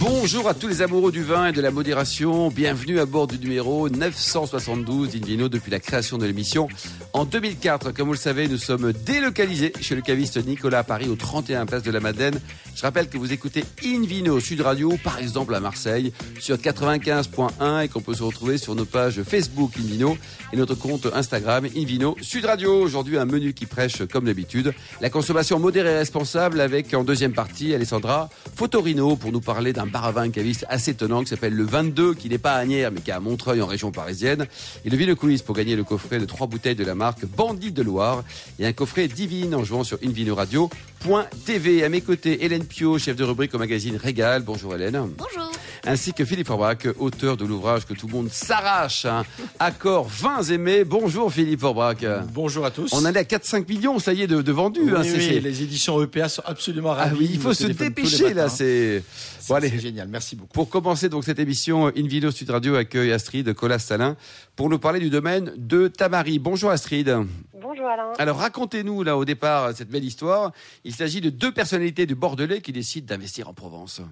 Bonjour à tous les amoureux du vin et de la modération. Bienvenue à bord du numéro 972 d'Invino depuis la création de l'émission. En 2004, comme vous le savez, nous sommes délocalisés chez le caviste Nicolas à Paris au 31 Place de la Madeleine. Je rappelle que vous écoutez Invino Sud Radio, par exemple à Marseille, sur 95.1 et qu'on peut se retrouver sur nos pages Facebook Invino et notre compte Instagram Invino Sud Radio. Aujourd'hui, un menu qui prêche, comme d'habitude, la consommation modérée et responsable avec en deuxième partie Alessandra Fotorino pour nous parler d'un bar à vin caviste assez étonnant qui s'appelle le 22, qui n'est pas à Agnières mais qui est à Montreuil en région parisienne. Et le Vino Quiz pour gagner le coffret de trois bouteilles de la marque Bandit de Loire et un coffret divine en jouant sur invinoradio.tv. À mes côtés, Hélène Pio, chef de rubrique au magazine Régal. Bonjour Hélène. Bonjour. Ainsi que Philippe Forbach, auteur de l'ouvrage que tout le monde s'arrache, hein. Accord vins aimés. Bonjour Philippe Forbach. Bonjour à tous. On en est à 4-5 millions, ça y est, de, de vendus. Oui, hein, oui, les éditions EPA sont absolument Ah ravies. oui, il faut se dépêcher là. C'est bon, génial, merci beaucoup. Pour commencer donc cette émission, Invino Sud Radio accueille Astrid Colas-Salin pour nous parler du domaine de Tamari. Bonjour Astrid. Bonjour Alain. Alors racontez-nous là au départ cette belle histoire. Il s'agit de deux personnalités du Bordelais qui décident d'investir en Provence.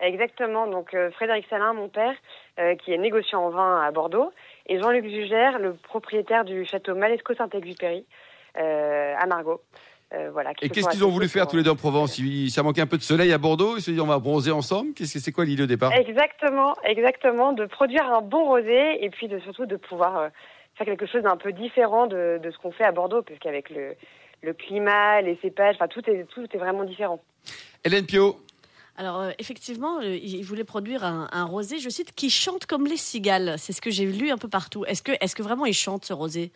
Exactement. Donc euh, Frédéric Salin, mon père, euh, qui est négociant en vin à Bordeaux, et Jean-Luc Jugère, le propriétaire du château Malesco Saint-Exupéry euh, à Margaux. Euh, voilà. Et qu'est-ce qu'ils ont voulu faire tous les deux en Provence? Il- Ça manquait un peu de soleil à Bordeaux? Ils se disent on va bronzer ensemble? Qu'est-ce que c'est quoi l'idée au départ? Exactement, exactement, de produire un bon rosé et puis de surtout de pouvoir faire quelque chose d'un peu différent de, de ce qu'on fait à Bordeaux, puisqu'avec le, le climat, les cépages, enfin tout est tout est vraiment différent. Hélène Pio. Alors euh, effectivement, euh, il voulait produire un, rosé, je cite, qui chante comme les cigales. C'est ce que j'ai lu un peu partout. Est-ce que, est-ce que vraiment il chante ce rosé?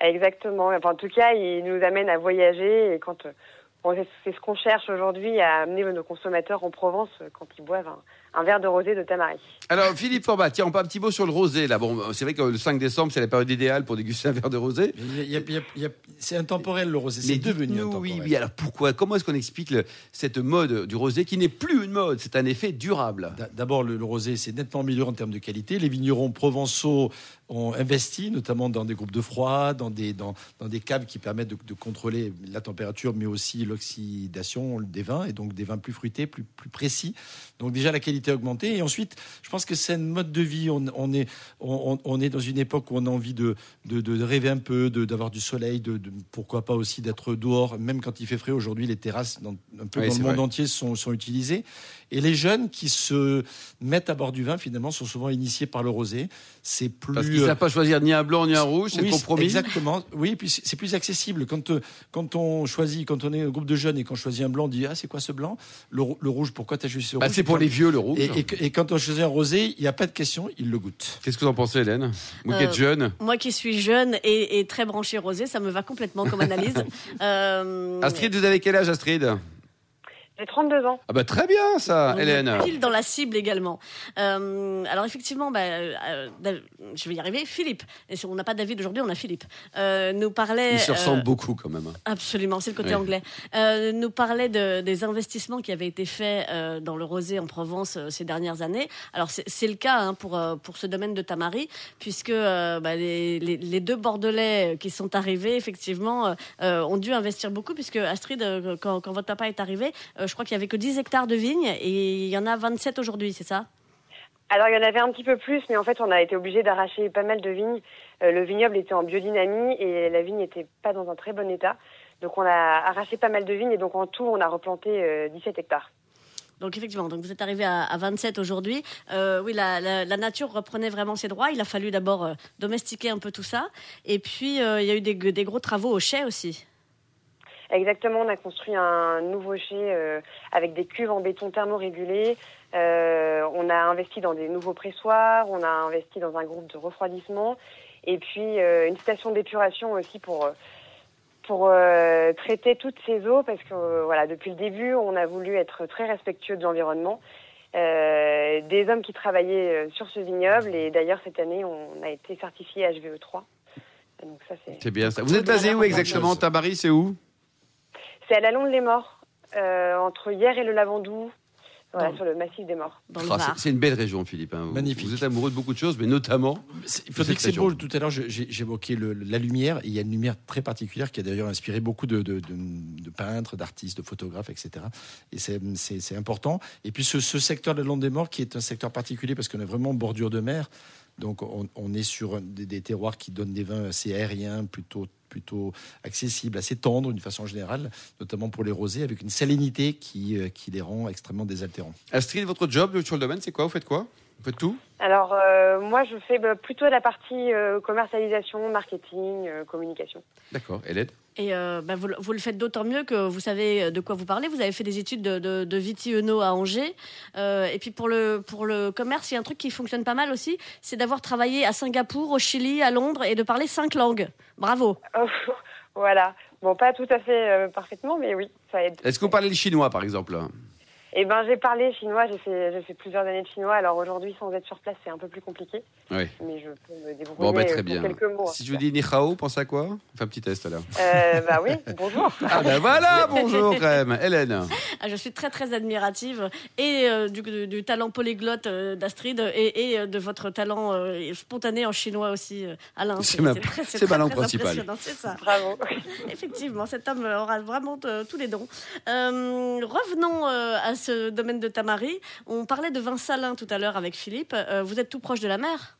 Exactement. En tout cas, il nous amène à voyager et quand euh, c'est- ce qu'on cherche aujourd'hui à amener nos consommateurs en Provence quand ils boivent un, un verre de rosé de Tamari. Alors Philippe Forbach, tiens, on parle un petit mot sur le rosé là. Bon, c'est vrai que le 5 décembre c'est la période idéale pour déguster un verre de rosé. C'est intemporel le rosé, c'est devenu intemporel. oui, oui. Alors pourquoi Comment est-ce qu'on explique le- cette mode du rosé qui n'est plus une mode C'est un effet durable? D'a- D'abord, le, le rosé, c'est nettement amélioré en termes de qualité. Les vignerons provençaux ont investi, notamment dans des groupes de froid, dans des, dans, dans des caves qui permettent de, de contrôler la température, mais aussi l'oxydation des vins, et donc des vins plus fruités, plus, plus précis. Donc déjà, la qualité augmenté. Et ensuite, je pense que c'est un mode de vie. On, on est, on, on est dans une époque où on a envie de, de, de rêver un peu, d'avoir du soleil, de, de- pourquoi pas aussi d'être dehors, même quand il fait frais. Aujourd'hui, les terrasses, dans, un peu Oui, dans le monde vrai. entier, sont, sont utilisées. Et les jeunes qui se mettent à bord du vin, finalement, sont souvent initiés par le rosé. C'est plus. Parce qu'ils ne savent pas choisir ni un blanc ni un rouge, c'est Oui, compromis. Exactement. Oui, puis c'est plus accessible. Quand, quand on choisit, quand on est un groupe de jeunes et qu'on choisit un blanc, on dit Ah, c'est quoi ce blanc? Le rouge, pourquoi tu as choisi ce Bah, rouge? c'est pour les vieux le rouge. Et, et, et quand on choisit un rosé, il n'y a pas de question, ils le goûtent. Qu'est-ce que vous en pensez, Hélène Vous qui Euh, êtes jeune. Moi qui suis jeune et, et très branchée rosé, ça me va complètement comme analyse. Euh, Astrid, vous avez quel âge, Astrid? J'ai 32 ans. Ah bah très bien ça, Hélène. Pile dans la cible également. Euh, alors effectivement, bah, euh, Dav- je vais y arriver. Philippe, et si on n'a pas David aujourd'hui, on a Philippe. Euh, nous parlait. Ils se euh, ressemblent beaucoup quand même. hein. Absolument, c'est le côté Oui. anglais. Euh, nous parlait de, des investissements qui avaient été faits euh, dans le rosé en Provence euh, ces dernières années. Alors c'est le cas hein, pour euh, pour ce domaine de Tamari, puisque euh, bah, les, les, les deux Bordelais qui sont arrivés effectivement euh, euh, ont dû investir beaucoup, puisque Astrid, euh, quand, quand votre papa est arrivé, euh, je crois qu'il y avait que 10 hectares de vignes et il y en a 27 aujourd'hui, c'est ça? Alors il y en avait un petit peu plus, mais en fait on a été obligé d'arracher pas mal de vignes. Euh, le vignoble était en biodynamie et la vigne n'était pas dans un très bon état. Donc on a arraché pas mal de vignes et donc en tout on a replanté euh, 17 hectares. Donc effectivement, donc vous êtes arrivé à, à 27 aujourd'hui. Euh, oui, la, la- la nature reprenait vraiment ses droits. Il a fallu d'abord euh, domestiquer un peu tout ça. Et puis, euh, il y a eu des, des gros travaux au chai aussi. Exactement, on a construit un nouveau chai euh, avec des cuves en béton thermorégulé. Euh, on a investi dans des nouveaux pressoirs, on a investi dans un groupe de refroidissement et puis euh, une station d'épuration aussi pour euh, pour euh, traiter toutes ces eaux parce que voilà depuis le début on a voulu être très respectueux de l'environnement. Des hommes qui travaillaient sur ce vignoble et d'ailleurs cette année on a été certifié HVE3. Donc ça c'est C'est bien ça. Vous êtes basé où exactement Tabari, c'est où? C'est à la Londe les Morts, euh, entre hier et le Lavandou. voilà, sur le massif des morts. Ah, c'est- une belle région, Philippe. hein. Vous- Magnifique. Vous êtes amoureux de beaucoup de choses, mais notamment. Il faut dire que c'est beau. Tout à l'heure, j'évoquais la lumière. et Il y a une lumière très particulière qui a d'ailleurs inspiré beaucoup de, de- de- de peintres, d'artistes, de photographes, etc. Et c'est- important. Et puis ce, ce secteur de Londe des Morts, qui est un secteur particulier parce qu'on est vraiment en bordure de mer. Donc on, on est sur des terroirs qui donnent des vins assez aériens, plutôt plutôt accessibles, assez tendres d'une façon générale, notamment pour les rosés, avec une salinité qui, euh, qui les rend extrêmement désaltérants. Astrid, votre job sur le domaine, c'est quoi? Vous faites quoi? Vous faites tout? Alors, euh, moi, je fais bah, plutôt la partie euh, commercialisation, marketing, euh, communication. D'accord. Hélène Et euh, bah, vous, le- vous le faites d'autant mieux que vous savez de quoi vous parlez. Vous avez fait des études de, de, de viti-eno à Angers. Euh, et puis pour le, pour le commerce, il y a un truc qui fonctionne pas mal aussi, c'est d'avoir travaillé à Singapour, au Chili, à Londres et de parler cinq langues. Bravo. voilà. Bon, pas tout à fait euh, parfaitement, mais oui, ça aide. Est-ce que vous parlez le chinois, par exemple? Eh ben, j'ai parlé chinois, j'ai fait, j'ai fait plusieurs années de chinois. Alors aujourd'hui, sans être sur place, c'est un peu plus compliqué, Oui. mais je peux me débrouiller Bon, bah, très bien. quelques mots. Si je vous dis ni hao, pensez à quoi? Un petit test là. Euh, bah oui, bonjour. Ah ben voilà, bonjour même. Hélène. Ah, je suis très très admirative et euh, du, du- du talent polyglotte euh, d'Astrid et, et, euh, de votre talent euh, spontané en chinois aussi, euh, Alain. C'est ma- très- c'est très, ma langue très principale. C'est ça. Bravo. Effectivement, cet homme aura vraiment tous les dons. Euh, revenons euh, à ce domaine de Tamari. On parlait de vin salin tout à l'heure avec Philippe. Euh, vous êtes tout proche de la mer?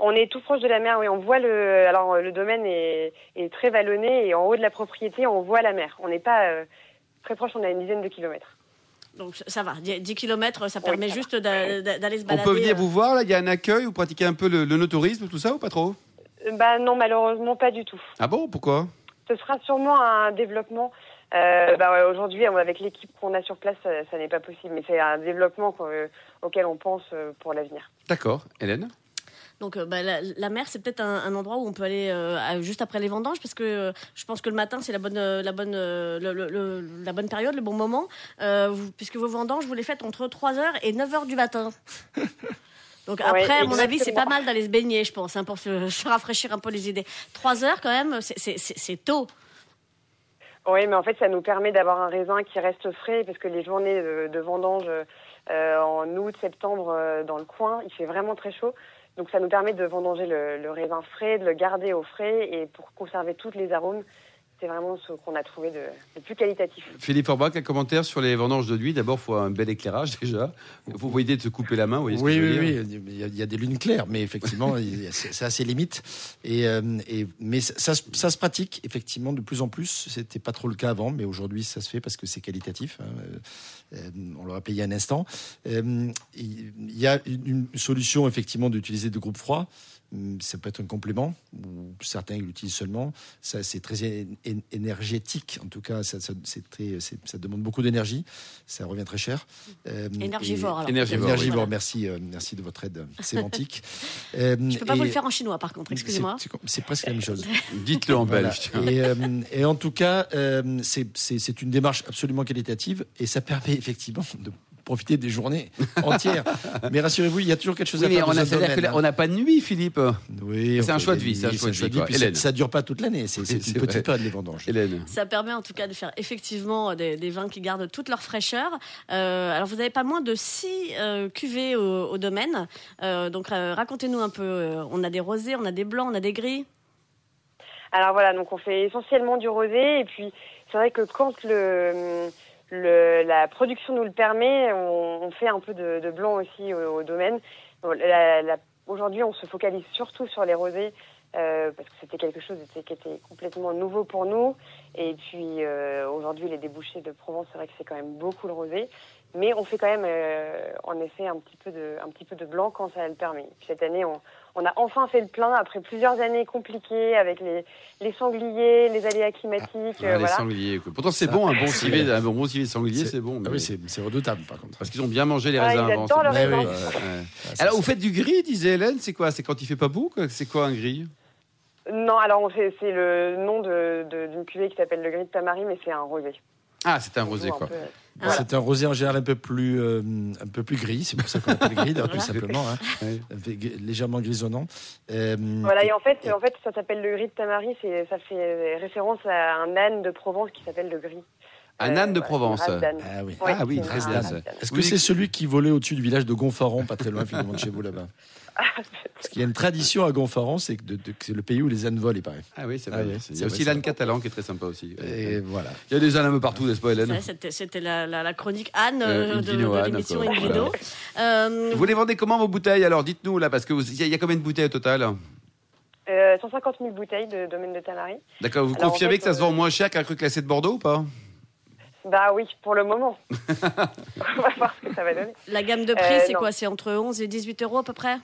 On est tout proche de la mer, oui. On voit le. Alors, le domaine est, est très vallonné et en haut de la propriété, on voit la mer. On n'est pas euh, très proche, on a une dizaine de kilomètres. donc ça va, 10 km, ça Oui, permet ça juste d'a- d'a- d'aller se On balader. peut venir euh, vous voir là Il y a un accueil Vous pratiquez un peu le, le no-tourisme, tout ça ou pas trop? Euh, Bah non, malheureusement, pas du tout. Ah bon? Pourquoi? Ce sera sûrement un développement. Euh, bah ouais, Aujourd'hui, avec l'équipe qu'on a sur place, ça, ça n'est pas possible. Mais c'est un développement qu'on- euh, auquel on pense euh, pour l'avenir. D'accord. Hélène? Donc euh, bah, la, la mer, c'est peut-être un, un endroit où on peut aller euh, à- juste après les vendanges, parce que euh, je pense que le matin, c'est la bonne, euh, la, bonne, euh, le- le- le- la bonne période, le bon moment, euh, vous- puisque vos vendanges, vous les faites entre 3h et 9h du matin. Donc Ouais, après, à mon avis, c'est pas mal d'aller se baigner, je pense, hein, pour se, se rafraîchir un peu les idées. 3 heures quand même, c'est- c'est c'est- c'est tôt. Oui, mais en fait, ça nous permet d'avoir un raisin qui reste frais parce que les journées de, vendange euh, en août, septembre euh, dans le coin, il fait vraiment très chaud. Donc ça nous permet de vendanger le, le raisin frais, de le garder au frais et pour conserver tous les arômes. C'est vraiment ce qu'on a trouvé de, de plus qualitatif. Philippe Orbach, un commentaire sur les vendanges de nuit. D'abord, il faut un bel éclairage déjà. Vous voyez de se couper la main, vous voyez ce Oui, que je veux oui, dire oui. Il y, a, il y a des lunes claires, mais effectivement, il y a- c'est c'est assez limite. Et, euh, et- mais ça, ça se- ça se pratique effectivement de plus en plus. C'était pas trop le cas avant, mais aujourd'hui, ça se fait parce que c'est qualitatif. hein. Euh, euh, on l'aura payé un instant. Euh, il y a une, une solution effectivement d'utiliser de groupes froids. Hum, Ça peut être un complément, ou certains l'utilisent seulement. Ça, c'est très énergétique, en tout cas, ça, ça, c'est très, c'est- ça demande beaucoup d'énergie. Ça revient très cher. Euh, Énergivore, alors. Énergivore, merci, euh, merci de votre aide sémantique. Euh, Je peux pas et- vous le faire en chinois, par contre, excusez-moi. c'est- C'est c'est presque la même chose. Dites-le en Voilà. belge. Et, euh, et en tout cas, euh, c'est- c'est c'est une démarche absolument qualitative et ça permet effectivement de profiter des journées entières. mais rassurez-vous, il y a toujours quelque chose Oui, à mais faire. on a- c'est-à-dire domaine, que hein. là, on n'a pas de nuit, Philippe. Oui, C'est un choix de vie, c'est un oui, choix de vie, quoi. puis Hélène. ça, ça dure pas toute l'année. C'est une vrai. petite période les vendanges. Hélène. Ça permet en tout cas de faire effectivement des, des vins qui gardent toute leur fraîcheur. Euh, alors vous n'avez pas moins de six euh, cuvées au, au domaine. Euh, donc euh, racontez-nous un peu. Euh, on a des rosés, on a des blancs, on a des gris. Alors voilà, donc on fait essentiellement du rosé et puis c'est vrai que quand le, la production nous le permet, on, fait un peu de, blanc aussi au, domaine. Aujourd'hui, on se focalise surtout sur les rosés euh, parce que c'était quelque chose qui était complètement nouveau pour nous. Et puis euh, aujourd'hui, les débouchés de Provence, c'est vrai que c'est quand même beaucoup le rosé. Mais on fait quand même, euh, en effet, un petit peu de, blanc quand ça le permet. Cette année, on, on a enfin fait le plein après plusieurs années compliquées avec les, les sangliers, les aléas climatiques. Ah, euh, les voilà. sangliers. quoi. Pourtant, c'est bon, un bon c'est- civet, un bon civet sanglier, C'est- bon. Ah mais- oui, c'est redoutable par contre. Parce qu'ils ont bien mangé les Ah, raisins ils avant. adorent c'est le bon. raisin. Ouais, ouais. Ah, ça, Alors, vous faites du gris, disait Hélène. C'est quoi? C'est quand il fait pas beau C'est quoi un gris? Non, alors c'est le nom de- de- d'une cuvée qui s'appelle le gris de Tamari, mais c'est un rosé. Ah, c'est un rosé, quoi. Voilà. C'est un rosé en général un peu plus, euh, un peu plus gris, c'est pour ça qu'on l'appelle gris, d'ailleurs, tout simplement, hein. Ouais. Légèrement grisonnant. Euh, Voilà, et en fait, en fait ça s'appelle le gris de Tamari, ça fait référence à un âne de Provence qui s'appelle le gris. Un Euh, âne de voilà, Provence. Ah oui. Ah oui. Est-ce que Oui. c'est celui qui volait au-dessus du village de Gonfaron, pas très loin finalement de chez vous là-bas? Parce qu'il y a une tradition à Gonfaron, c'est que, que c'est le pays où les ânes volent, il paraît. Ah oui, c'est Ah vrai. oui, Il y c'est aussi l'âne catalan qui est très sympa aussi. Et voilà. Il y a des ânes un peu partout, n'est-ce pas, Hélène C'était, la, la- la chronique Anne Euh, euh, de, de l'émission. Invino. Euh, Vous les vendez comment vos bouteilles Alors? Dites-nous là, parce que vous- il y, y a combien de bouteilles au total? Euh, 150 000 bouteilles de domaine de Tamari. D'accord, vous Alors, en confirmez fait, que ça se euh, vend moins cher qu'un cru classé de Bordeaux ou pas? Bah oui, pour le moment. On va voir ce que ça va donner. la gamme de prix, Euh, c'est quoi? C'est entre 11 et 18 euros à peu près?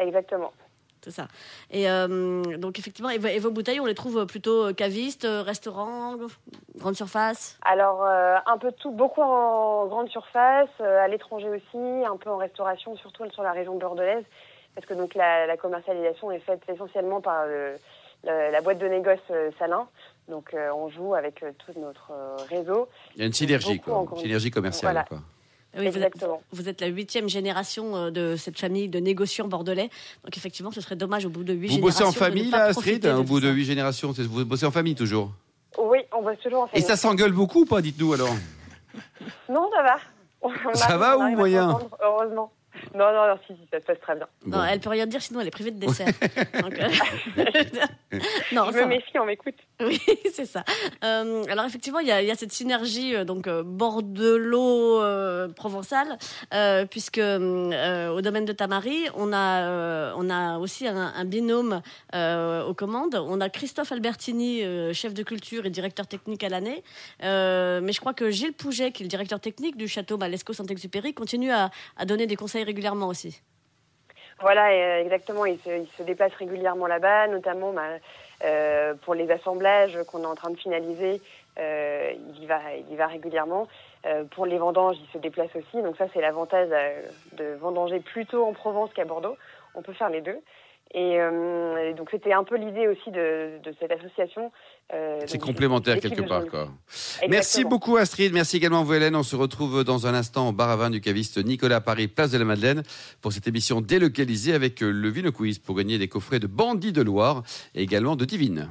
Exactement. C'est ça. Et euh, donc effectivement, et, vo- et vos bouteilles, on les trouve plutôt cavistes, euh, restaurants, grande surface? Alors, euh, un peu de tout, beaucoup en grande surface, euh, à l'étranger aussi, un peu en restauration, surtout sur la région bordelaise, parce que donc la, la commercialisation est faite essentiellement par le- le- la boîte de négoce euh, Salin. Donc, euh, on joue avec euh, tout notre euh, réseau. Il y a une synergie, quoi. Une synergie commerciale. Voilà. quoi. Oui, vous êtes, Exactement. vous êtes la huitième génération euh, de cette famille de négociants bordelais. Donc effectivement, ce serait dommage au bout de huit Vous générations. bossez en famille, là, Astrid Au bout de huit générations, c'est- vous bossez en famille toujours Oui, on bosse toujours en Et famille. ça s'engueule beaucoup ou pas Dites-nous alors. Non, ça va. On Ça arrive- va ou moyen Heureusement. Non, non, non, si, si, ça se passe très bien. Non, Bon. elle peut rien dire, sinon elle est privée de dessert. Donc, euh, non, Je ça me va. méfie, on m'écoute. Oui, c'est ça. Euh, alors effectivement, il y a, il y a cette synergie euh, donc euh, bordelot euh, provençal, euh, puisque euh, au domaine de Tamari, on a euh, on a aussi un, un binôme euh, aux commandes. On a Christophe Albertini, euh, chef de culture et directeur technique à l'année, Euh, mais je crois que Gilles Pouget, qui est le directeur technique du château Malesco Saint-Exupéry, continue à, à donner des conseils régulièrement aussi. Voilà, euh, exactement. Il se, déplace régulièrement là-bas, notamment bah, euh, pour les assemblages qu'on est en train de finaliser. euh, il, y va, il va régulièrement. Pour les vendanges, il se déplace aussi. Donc ça, c'est l'avantage de vendanger plutôt en Provence qu'à Bordeaux. On peut faire les deux. Et, euh, et donc c'était un peu l'idée aussi de, de cette association. euh, C'est complémentaire quelque part. Quoi. Merci beaucoup Astrid, merci également à vous Hélène. On se retrouve dans un instant au bar à vin du caviste Nicolas à Paris, place de la Madeleine, pour cette émission délocalisée avec euh, le Vino Quiz pour gagner des coffrets de Bandits de Loire et également de Divine.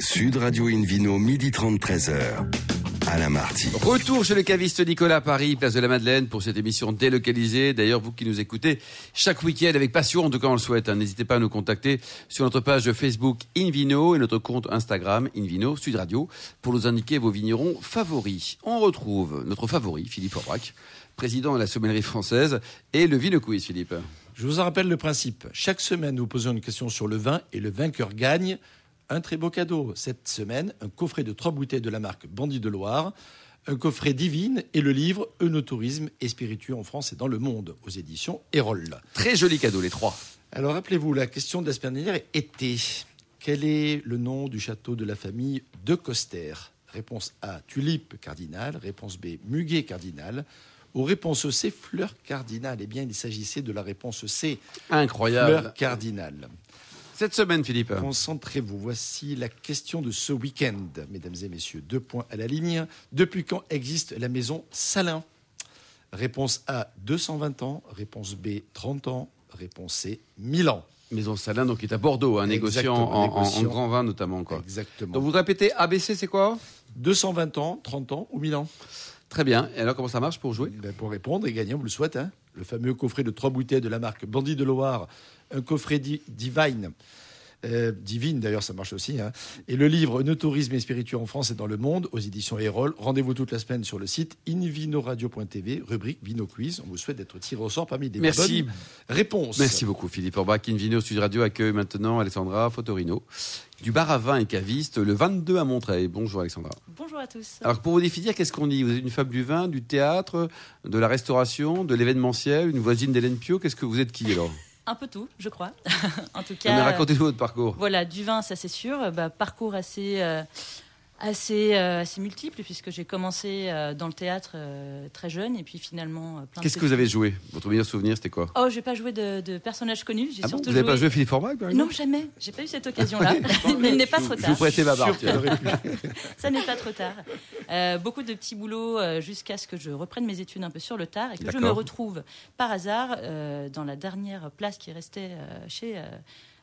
Sud Radio Invino, midi 30, 13h. Alain Marty. Retour chez le caviste Nicolas Paris, place de la Madeleine, pour cette émission délocalisée. D'ailleurs, vous qui nous écoutez chaque week-end avec passion, en tout cas on le souhaite, hein, n'hésitez pas à nous contacter sur notre page Facebook Invino et notre compte Instagram Invino Sud Radio pour nous indiquer vos vignerons favoris. On retrouve notre favori, Philippe Aubrac, président de la sommellerie française, et le Vino Quiz, Philippe. Je vous en rappelle le principe. Chaque semaine, nous posons une question sur le vin et le vainqueur gagne un très beau cadeau. Cette semaine, un coffret de trois bouteilles de la marque Bandit de Loire, un coffret divine et le livre Eunotourisme et spiritueux en France et dans le monde aux éditions Erol. Très joli cadeau, les trois. Alors rappelez-vous, la question de la semaine dernière était quel est le nom du château de la famille de Coster? Réponse A, tulipe cardinal. Réponse B, muguet cardinal. Ou réponse C, fleur cardinale. Eh bien, il s'agissait de la réponse C, Incroyable. fleur cardinale. Cette semaine, Philippe. Concentrez-vous. Voici la question de ce week-end, mesdames et messieurs. Deux points à la ligne. Depuis quand existe la maison Salin? Réponse A, 220 ans. Réponse B, 30 ans. Réponse C, 1000 ans. Maison Salin, donc est à Bordeaux, un négociant en, en- en négociant. grand vin notamment. Quoi. Exactement. Donc vous répétez ABC, c'est quoi? 220 ans, 30 ans ou 1000 ans Très bien. Et alors comment ça marche pour jouer? Ben, Pour répondre et gagner, on vous le souhaite. hein. Le fameux coffret de trois bouteilles de la marque Bandit de Loire, un coffret di- Divine. Euh, divine d'ailleurs, ça marche aussi. hein. Et le livre Nos tourisme et spiritueux en France et dans le monde aux éditions Erol. Rendez-vous toute la semaine sur le site invinoradio.tv, rubrique Vino Quiz. On vous souhaite d'être tiré au sort parmi des Merci. bonnes réponses. Merci beaucoup Philippe Orbach. Invino Sud Radio accueille maintenant Alessandra Fotorino du bar à vin et caviste le 22 à Montreuil. Bonjour Alexandra. Bonjour à tous. Alors pour vous définir, qu'est-ce qu'on dit? Vous êtes une femme du vin, du théâtre, de la restauration, de l'événementiel, une voisine d'Hélène Pio? Qu'est-ce que vous êtes qui alors? Un peu tout, je crois. en tout cas, Racontez-nous votre parcours. voilà, du vin, ça c'est sûr. Bah, parcours assez, euh, assez, euh, assez multiple, puisque j'ai commencé euh, dans le théâtre euh, très jeune, et puis finalement. euh, plein de Qu'est-ce que vous avez joué? Votre meilleur souvenir, c'était quoi? Oh, j'ai pas joué de, de personnages connus. J'ai Ah bon? Vous n'avez pas joué- Philippe exemple Non, jamais. J'ai pas eu cette occasion-là. Mais il n'est pas trop Je tard. vous prêtais ma pu. Ça n'est pas trop tard. Euh, beaucoup de petits boulots euh, jusqu'à ce que je reprenne mes études un peu sur le tard et que je me retrouve par hasard euh, dans la dernière place qui restait euh, chez,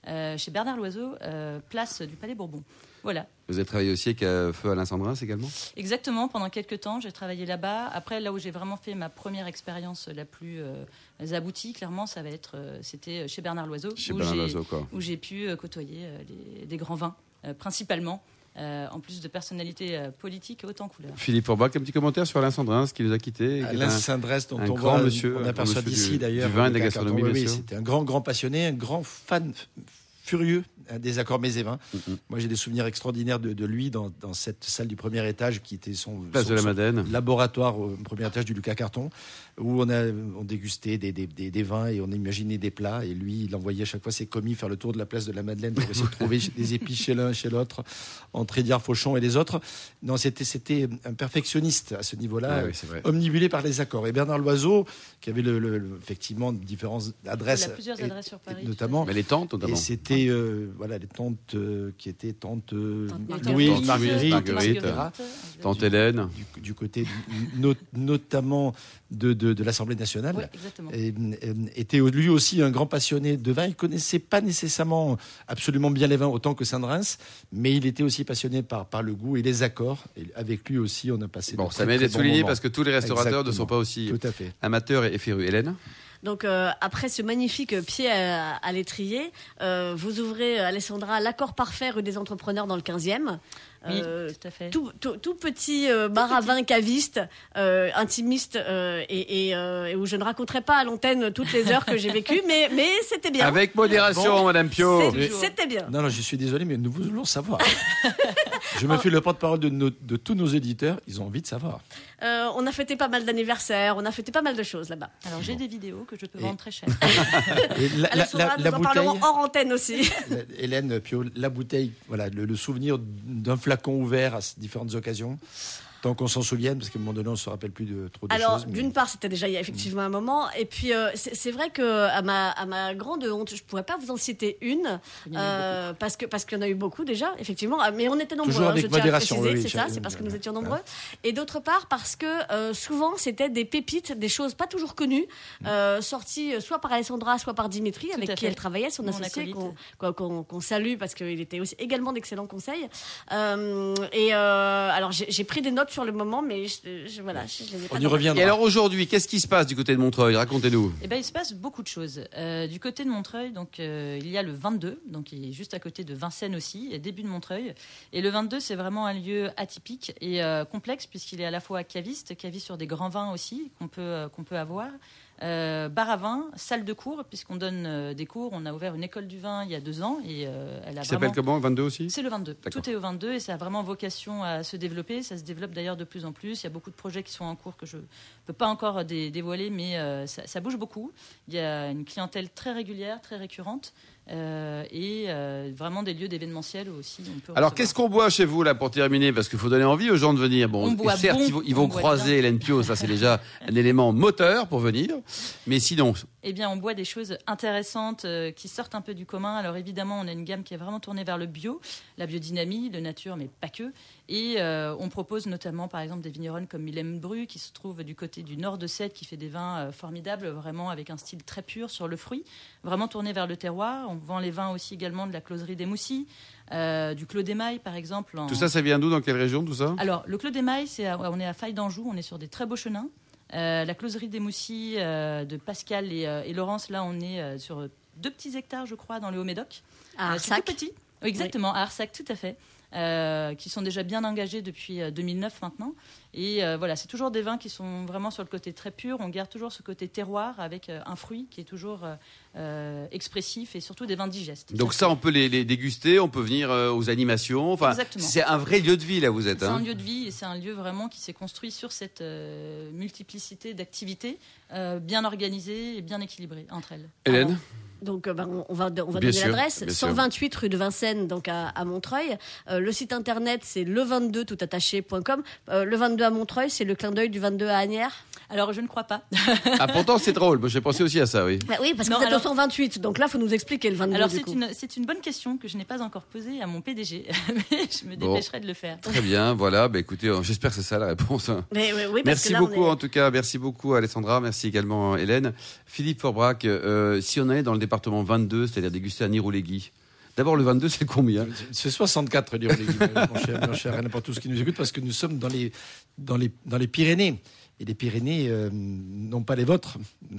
euh, chez Bernard Loiseau, euh, place du Palais Bourbon. Voilà, Vous avez travaillé aussi avec euh, Feu Alain Sandrin également? Exactement. Pendant quelques temps, j'ai travaillé là-bas. Après, là où j'ai vraiment fait ma première expérience la plus aboutie, clairement, ça va être, c'était chez Bernard Loiseau, Chez où j'ai- pu côtoyer les- des grands vins, principalement, euh, en plus de personnalités euh, politiques haute en couleur. Philippe Forbach, un petit commentaire sur Alain Sandrin, ce qui nous a quittés. qui est Alain un- Saint-Drest, dont un on grand voit, monsieur, on grand aperçoit monsieur d'ici du- d'ailleurs. du vin et de la gastronomie. Oui. C'était un grand, grand passionné, un grand fan furieux des accords mésévins. Mhm. Moi, j'ai des souvenirs extraordinaires de, de lui dans, dans cette salle du premier étage qui était son, Place son- de la son Madeleine. laboratoire au premier étage du Lucas Carton, où on a on dégustait des, des- des- des vins et on imaginait des plats. Et lui, il envoyait à chaque fois ses commis faire le tour de la place de la Madeleine pour essayer de trouver des épices chez l'un, chez l'autre, entre Édiard Fauchon et les autres. Non, c'était c'était un perfectionniste à ce niveau-là Ah oui, omnibulé par les accords. Et Bernard Loiseau, qui avait le, le- le- effectivement différentes adresses, Il a plusieurs et- adresses sur Paris, et notamment. Mais les tantes, Et notamment. C'était euh, voilà les tantes euh, qui étaient tantes euh, Tante Louise, Marguerite, Marguerite, Tante Marguerite, etc. Tante Hélène. Du, du côté no- notamment de, de, de l'Assemblée nationale. Oui, exactement. Et, euh, était lui aussi un grand passionné de vin. Il connaissait pas nécessairement absolument bien les vins autant que Saint-Reims, mais il était aussi passionné par, par le goût et les accords. Et avec lui aussi, on a passé. Bon, de ça mérite d'être souligné parce que tous les restaurateurs ne sont Exactement. pas aussi Tout à fait. amateurs et férus. Hélène Donc euh, après ce magnifique pied à, l'étrier, euh, vous ouvrez Alessandra l'accord parfait rue des entrepreneurs dans le 15e. Oui, Euh, tout à fait. tout, tout- tout petit euh, bar à vin caviste, euh, intimiste, euh, et, et, euh, et où je ne raconterai pas à l'antenne toutes les heures que j'ai vécues, mais, mais c'était bien. Avec modération, Madame Pio. C'était bien. Non, non, je suis désolé, mais nous voulons savoir. je me fais le porte-parole de, de tous nos éditeurs. Ils ont envie de savoir. Euh, on a fêté pas mal d'anniversaires, on a fêté pas mal de choses là-bas. Alors j'ai des vidéos que je peux Et- vendre très cher. Et la, la- la- nous la en bouteille, parlerons hors antenne aussi. Hélène Pio, la bouteille, voilà, le, le souvenir d'un flacon ouvert à différentes occasions. Tant qu'on s'en souvienne, parce qu'à un moment donné, on ne se rappelle plus de trop de Alors, choses. mais- d'une part, c'était déjà il y a effectivement un moment, et puis euh, c'est c'est vrai que à ma, à ma grande honte, je pourrais pas vous en citer une, euh, parce que parce qu'il y en a eu beaucoup déjà, effectivement, Ah, mais on était nombreux. Toujours hein, je tiens à modération, préciser, oui, oui, c'est ça, c'est parce que nous étions nombreux. Et d'autre part, parce que euh, souvent c'était des pépites, des choses pas toujours connues, euh, sorties soit par Alessandra, soit par Dimitri, avec qui fait. elle travaillait, son Mon associé, qu'on qu'on- qu'on- qu'on salue parce qu'il était aussi également d'excellents conseils. Euh, et euh, alors j'ai j'ai pris des notes sur le moment, mais je, je- voilà, je, je les ai pas On y reviendra. Et alors aujourd'hui, qu'est-ce qui se passe du côté de Montreuil? Racontez-nous. Eh ben, il se passe beaucoup de choses. Euh, du côté de Montreuil, donc, euh, il y a le 22, donc, qui est juste à côté de Vincennes aussi, et début de Montreuil. Et le 22, c'est vraiment un lieu atypique et euh, complexe, puisqu'il est à la fois caviste, caviste sur des grands vins aussi, qu'on peut, euh, qu'on peut avoir. Euh, bar à vin, salle de cours, puisqu'on donne euh, des cours. On a ouvert une école du vin il y a deux ans et euh, elle a Qui s'appelle comment? 22 aussi? C'est le 22. D'accord. Tout est au 22 et ça a vraiment vocation à se développer. Ça se développe d'ailleurs de plus en plus. Il y a beaucoup de projets qui sont en cours que je ne peux pas encore dé- dévoiler, mais euh, ça, ça bouge beaucoup. Il y a une clientèle très régulière, très récurrente euh, et euh, vraiment des lieux d'événementiel aussi. On peut Alors qu'est-ce qu'on boit chez vous là pour terminer? Parce qu'il faut donner envie aux gens de venir. Bon, On certes, bon, ils vont, ils on vont croiser Pio, ça c'est déjà un élément moteur pour venir. Mais sinon, Eh bien, on boit des choses intéressantes euh, qui sortent un peu du commun. Alors évidemment, on a une gamme qui est vraiment tournée vers le bio, la biodynamie, le nature, mais pas que. Et euh, on propose notamment, par exemple, des vignerons comme Mylène Bru, qui se trouve du côté du nord de Sète, qui fait des vins euh, formidables, vraiment avec un style très pur sur le fruit, vraiment tourné vers le terroir. On vend les vins aussi également de la closerie des Moussis, euh, du Clos d'Émail, par exemple. en- tout ça, ça vient d'où Dans quelle région tout ça? Alors, le Clos d'Émail, on est à Faille d'Anjou, on est sur des très beaux chenins. Euh, la closerie des Moussis euh, de Pascal et, euh, et Laurence, là, on est sur deux petits hectares, je crois, dans le Haut-Médoc. À Arsac. tout petit. Oui, exactement, à Arsac, tout à fait. Qui sont déjà bien engagés depuis euh, 2009 maintenant. Et euh, voilà, c'est toujours des vins qui sont vraiment sur le côté très pur. On garde toujours ce côté terroir avec euh, un fruit qui est toujours euh, expressifs et surtout des vins digestes. Donc ça, on peut les, les déguster, on peut venir euh, aux animations. Enfin, Exactement. c'est un vrai lieu de vie là, vous êtes. C'est hein. un lieu de vie et c'est un lieu vraiment qui s'est construit sur cette euh, multiplicité d'activités euh, bien organisées et bien équilibrées entre elles. Hélène, Donc, ben, on- va, on va Bien donner sûr, l'adresse. bien sûr. 128 rue de Vincennes, donc à, à Montreuil. Euh, le site internet, c'est le22 toutattaché.com. Euh, le 22 à Montreuil, c'est le clin d'œil du 22 à Agnières. Alors je ne crois pas. ah pourtant c'est drôle. Moi j'ai pensé aussi à ça, oui. Bah oui, parce que Non, vous êtes alors- au 128. Donc là, il faut nous expliquer le 22. Alors c'est une, c'est une bonne question que je n'ai pas encore posée à mon PDG, mais je me Bon. dépêcherai de le faire. Très bien, voilà. Bah, écoutez, euh, j'espère que c'est ça la réponse. hein. Mais, oui, oui, parce Merci que là, on beaucoup est- en tout cas, merci beaucoup Alessandra, merci également Hélène. Philippe Forbrac, euh, si on allait dans le département 22, c'est-à-dire déguster un Irolegui, d'abord le 22 c'est combien? C'est 64, dire les guillemets, mon cher, mon cher, n'importe tous qui nous écoutent, parce que nous sommes dans les, dans les, dans les Pyrénées. Et les Pyrénées, euh, non pas les vôtres,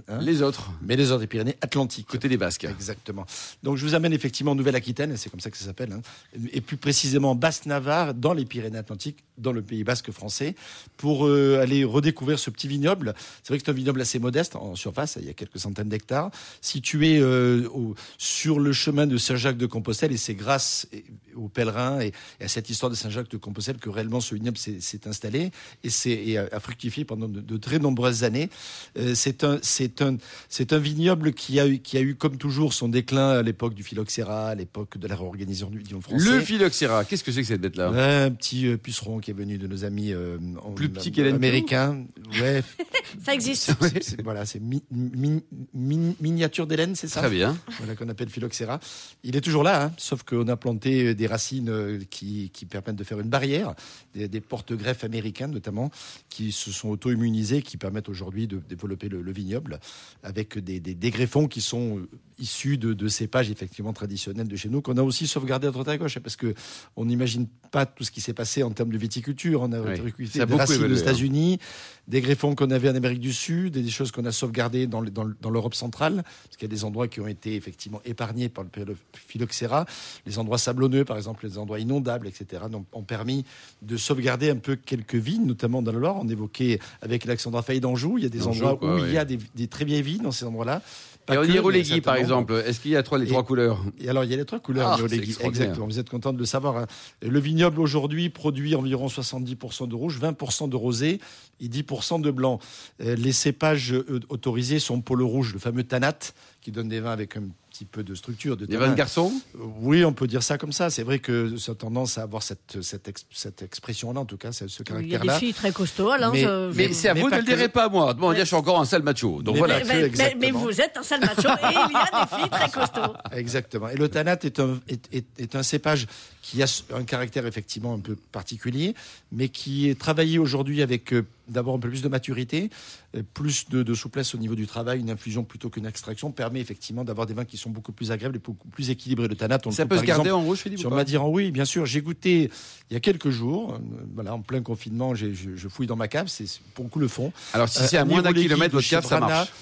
hein, Les autres, mais les autres, les Pyrénées Atlantiques. côté des Basques. Exactement. Donc je vous amène effectivement en Nouvelle-Aquitaine, c'est comme ça que ça s'appelle, hein, et plus précisément en Basse-Navarre, dans les Pyrénées-Atlantiques, dans le Pays Basque français, pour euh, aller redécouvrir ce petit vignoble. C'est vrai que c'est un vignoble assez modeste en surface, il y a quelques centaines d'hectares, situé euh, au- sur le chemin de Saint-Jacques-de-Compostelle, et c'est grâce aux pèlerins et, et à cette histoire de Saint-Jacques-de-Compostelle que réellement ce vignoble s'est installé et, s'est- et a, a fructifié pendant de, de très nombreuses années. Euh, c'est un, vignoble qui a eu, qui a eu comme toujours son déclin à l'époque du phylloxéra, à l'époque de la réorganisation du vignoble français. Le phylloxéra, qu'est-ce que c'est que cette bête-là Ouais, un petit euh, puceron qui est venu de nos amis euh, en- Plus petit qu'Hélène américains. Ouais, Ça existe. voilà, c'est mi- mi- mi- miniature d'Hélène, c'est ça? Très bien. voilà, qu'on appelle phylloxéra. Il est toujours là, hein, sauf qu'on a planté des racines euh, qui, permettent de faire une barrière, des, des porte-greffes américains notamment, qui se sont auto-immunisés, qui permettent aujourd'hui de développer le, le vignoble, avec des, des, des greffons qui sont euh, issus de, de cépages effectivement traditionnels de chez nous, qu'on a aussi sauvegardé à droite à gauche, parce que on n'imagine pas tout ce qui s'est passé en termes de viticulture. On a Oui, des racines aux hein. États-Unis, des greffons qu'on avait en Amérique du Sud, et des choses qu'on a sauvegardées dans, le- dans, le- dans l'Europe centrale, parce qu'il y a des endroits qui ont été effectivement épargnés par le phylloxéra. Les endroits sablonneux, par exemple, les endroits inondables, etc., ont permis de sauvegarder un peu quelques vignes, notamment dans le Loire. On évoquait avec Alexandra Fay d'Anjou, il y a des endroits quoi, où oui. il y a des, des très vieilles vignes dans ces endroits-là. Et mais Irolegui, par exemple, est-ce qu'il y a trois, les Et- trois couleurs? Et alors, il y a les trois couleurs Ah. Exactement. Vous êtes content de le savoir. hein. Le vignoble aujourd'hui produit environ 70% de rouge, 20% de rosé et 10% de blanc. Euh, Les cépages euh, autorisés sont pour le rouge, le fameux tanat, qui donne des vins avec un petit peu de structure. De Les tanin. vins de garçon Oui, on peut dire ça comme ça. C'est vrai que ça a tendance à avoir cette, cette, ex- cette expression-là, en tout cas, ce ce Il y a des caractère-là. filles très costauds. Mais- je- Mais c'est à Mais vous, ne le direz pas moi. Bon, on dit, je suis encore un sale macho. Donc Mais voilà. mais, mais- mais exactement. vous êtes un sale macho et il y a des filles très costauds. Exactement. Et le tanat est un, est, est- est un cépage qui a un caractère effectivement un peu particulier, mais qui est travaillé aujourd'hui avec d'abord un peu plus de maturité, euh, plus de, de souplesse au niveau du travail. Une infusion plutôt qu'une extraction permet effectivement d'avoir des vins qui sont beaucoup plus agréables et beaucoup plus équilibrés. Le tanat, on Ça peut se garder exemple, en rouge, Philippe sur Madiran, oui, bien sûr. J'ai goûté il y a quelques jours, euh, voilà, en plein confinement, je, je fouille dans ma cave, c'est pour le coup le fond. Alors si Euh, c'est à moins d'un kilomètre, de votre cave, ça marche.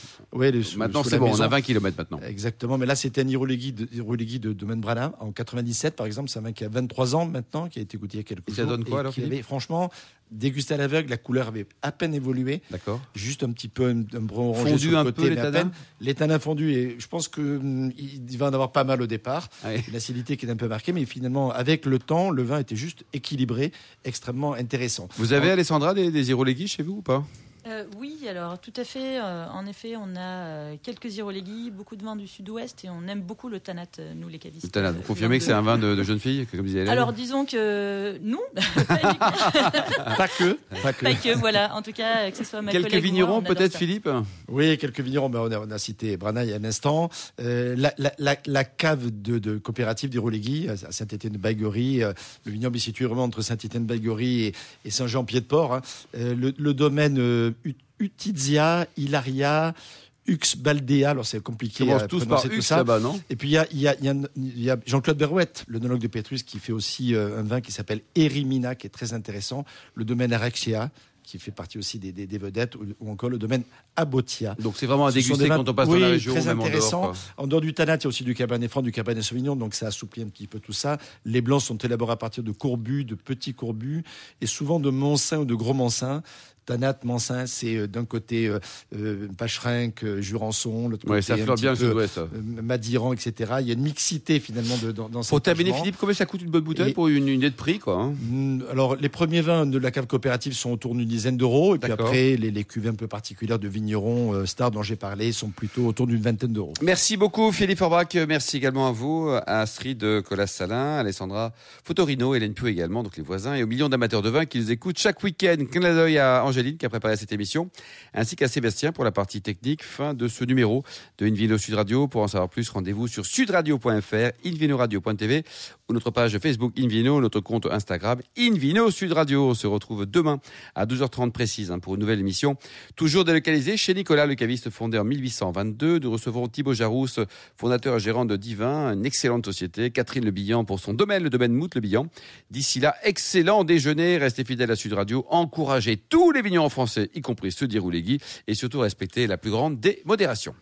Sous- Maintenant c'est bon, on a 20 kilomètres maintenant. Exactement, mais là c'était un Irolegui de, Irolegui de en 97 par exemple, c'est un vin qui a 23 ans maintenant, qui a été goûté il y a quelques Et ça jours. donne quoi, alors, qui Philippe avait, Franchement, dégusté à l'aveugle, la couleur avait à peine évolué, D'accord. juste un petit peu un, un brun orangé Fondu sur le un côté, peu, mais à peine. Les tanins fondus, et je pense que hum, il va en avoir pas mal au départ. Ouais. Une acidité qui est un peu marquée, mais finalement, avec le temps, le vin était juste équilibré, extrêmement intéressant. Vous avez, Alessandra, des, des chez vous ou pas? Euh, oui, alors tout à fait. Euh, en effet, on a euh, quelques Irolegui, beaucoup de vins du sud-ouest et on aime beaucoup le Tanat, nous les cavistes. Le Tanat, vous confirmez que c'est un vin de, de jeune fille, comme disait Hélène Alors disons que non, pas que, pas que. pas que, voilà. En tout cas, que ce soit ma Quelques vignerons, peut-être. Philippe Oui, quelques vignerons. Ben, on, a, on a cité Brana il y a un instant. Euh, la, la- la- la cave de, de coopérative d'Irolegui, à Saint-Étienne-de-Baïgory, euh, le vignoble est situé vraiment entre Saint-Étienne-de-Baïgory et, et Saint-Jean-Pied-de-Port. hein. Euh, le, le domaine Ut- Utizia, Hilaria, Ux Baldea, alors c'est compliqué à tous par prononcer tout Ux ça. là-bas, non? Et puis il y a, y y Jean-Claude Berouette, le nologue de Pétrus, qui fait aussi euh, un vin qui s'appelle Erimina, qui est très intéressant. Le domaine Arexia, qui fait partie aussi des, des- des vedettes, ou, ou encore le domaine Abotia. Donc c'est vraiment à déguster quand on passe oui, dans la région, très même en dehors. intéressant. En dehors du Tanat, il y a aussi du Cabernet Franc, du Cabernet Sauvignon, donc ça assouplit un petit peu tout ça. Les blancs sont élaborés à partir de courbus, de petits courbus, et souvent de Montsins ou de Gros Montsins. Tanat, Mansin, c'est euh, d'un côté euh, euh, Pacherinck, euh, Jurançon, l'autre Ouais, côté ça un fleure petit bien le peu, sud-ouest. ça. Madiran, etc. Il y a une mixité finalement de, dans, dans Pour terminer. Philippe, combien ça coûte une bonne bouteille Et- pour une unité de prix, quoi hein? Mm, Alors, les premiers vins de la cave coopérative sont autour d'une dizaine d'euros. Et puis après, les, les cuvées un peu particulières de vignerons, euh, stars dont j'ai parlé, sont plutôt autour d'une vingtaine d'euros. Merci beaucoup Philippe Forbach, merci également à vous, à Astrid Colas-Salin, Alessandra Fotorino, Hélène Pieux également, donc les voisins, et aux millions d'amateurs de vin qui nous écoutent chaque week-end. Clin d'œil à Angéline qui a préparé cette émission, ainsi qu'à Sébastien pour la partie technique. Fin de ce numéro de Invino Sud Radio. Pour en savoir plus, rendez-vous sur sudradio.fr, invinoradio.tv notre page Facebook Invino, notre compte Instagram Invino Sud Radio. On se retrouve demain à 12h30 précise hein, pour une nouvelle émission. Toujours délocalisée chez Nicolas Le Caviste, fondé en 1822. Nous recevons Thibaut Jarousse, fondateur et gérant de Divin, une excellente société. Catherine Le Billan pour son domaine, le domaine Mout Le Billan. D'ici là, excellent déjeuner. Restez fidèles à Sud Radio. Encouragez tous les vignerons français, y compris ceux d'Iroulegui. Et surtout, respectez la plus grande des modérations.